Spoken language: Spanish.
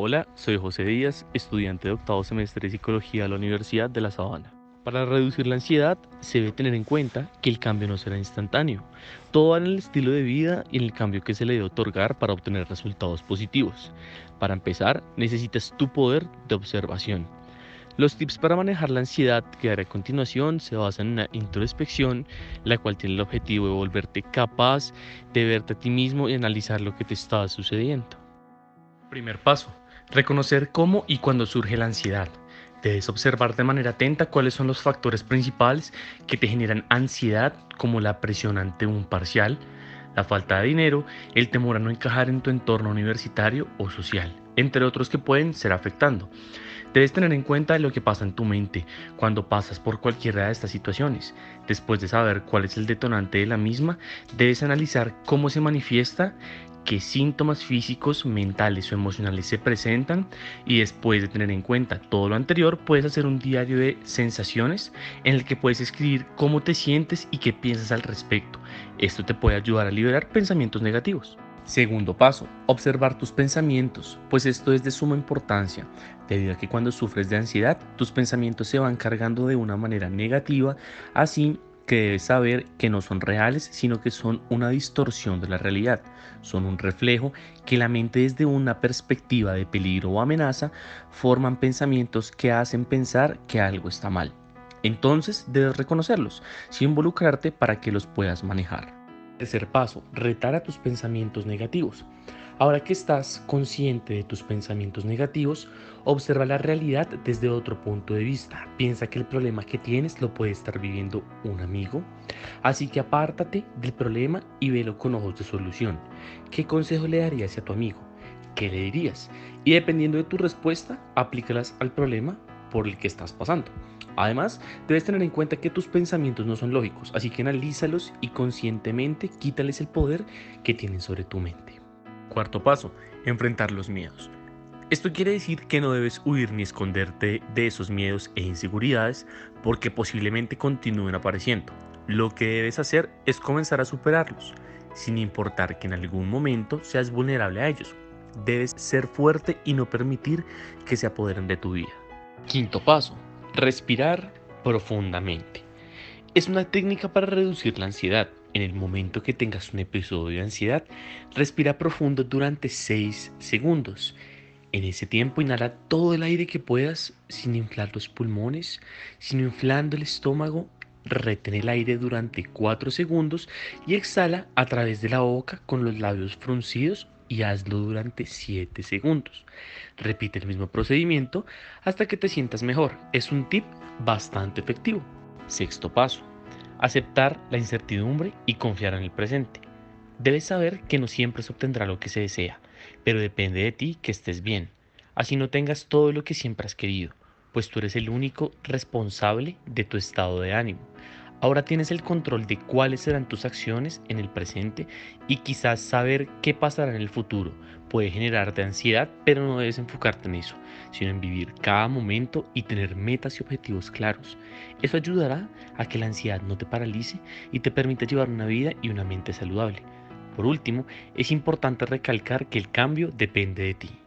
Hola, soy José Díaz, estudiante de octavo semestre de Psicología de la Universidad de La Sabana. Para reducir la ansiedad se debe tener en cuenta que el cambio no será instantáneo. Todo va en el estilo de vida y en el cambio que se le debe otorgar para obtener resultados positivos. Para empezar, necesitas tu poder de observación. Los tips para manejar la ansiedad que daré a continuación se basan en una introspección, la cual tiene el objetivo de volverte capaz de verte a ti mismo y analizar lo que te está sucediendo. Primer paso, reconocer cómo y cuándo surge la ansiedad. Debes observar de manera atenta cuáles son los factores principales que te generan ansiedad, como la presión ante un parcial, la falta de dinero, el temor a no encajar en tu entorno universitario o social, entre otros que pueden ser afectando. Debes tener en cuenta lo que pasa en tu mente cuando pasas por cualquiera de estas situaciones. Después de saber cuál es el detonante de la misma, debes analizar cómo se manifiesta qué síntomas físicos, mentales o emocionales se presentan y después de tener en cuenta todo lo anterior puedes hacer un diario de sensaciones en el que puedes escribir cómo te sientes y qué piensas al respecto. Esto te puede ayudar a liberar pensamientos negativos. Segundo paso, observar tus pensamientos, pues esto es de suma importancia, debido a que cuando sufres de ansiedad, tus pensamientos se van cargando de una manera negativa, así que debes saber que no son reales, sino que son una distorsión de la realidad. Son un reflejo que la mente desde una perspectiva de peligro o amenaza forman pensamientos que hacen pensar que algo está mal. Entonces debes reconocerlos, sin involucrarte para que los puedas manejar. Tercer paso, retar a tus pensamientos negativos. Ahora que estás consciente de tus pensamientos negativos, observa la realidad desde otro punto de vista. Piensa que el problema que tienes lo puede estar viviendo un amigo. Así que apártate del problema y velo con ojos de solución. ¿Qué consejo le darías a tu amigo? ¿Qué le dirías? Y dependiendo de tu respuesta, aplícalas al problema por el que estás pasando. Además, debes tener en cuenta que tus pensamientos no son lógicos, así que analízalos y conscientemente quítales el poder que tienen sobre tu mente. Cuarto paso, enfrentar los miedos. Esto quiere decir que no debes huir ni esconderte de esos miedos e inseguridades porque posiblemente continúen apareciendo. Lo que debes hacer es comenzar a superarlos, sin importar que en algún momento seas vulnerable a ellos. Debes ser fuerte y no permitir que se apoderen de tu vida. Quinto paso, respirar profundamente. Es una técnica para reducir la ansiedad en el momento que tengas un episodio de ansiedad, respira profundo durante 6 segundos. En ese tiempo inhala todo el aire que puedas sin inflar los pulmones, sino inflando el estómago. Retén el aire durante 4 segundos y exhala a través de la boca con los labios fruncidos y hazlo durante 7 segundos. Repite el mismo procedimiento hasta que te sientas mejor. Es un tip bastante efectivo. Sexto paso aceptar la incertidumbre y confiar en el presente. Debes saber que no siempre se obtendrá lo que se desea, pero depende de ti que estés bien. Así no tengas todo lo que siempre has querido, pues tú eres el único responsable de tu estado de ánimo. Ahora tienes el control de cuáles serán tus acciones en el presente y quizás saber qué pasará en el futuro puede generarte ansiedad, pero no debes enfocarte en eso, sino en vivir cada momento y tener metas y objetivos claros. Eso ayudará a que la ansiedad no te paralice y te permita llevar una vida y una mente saludable. Por último, es importante recalcar que el cambio depende de ti.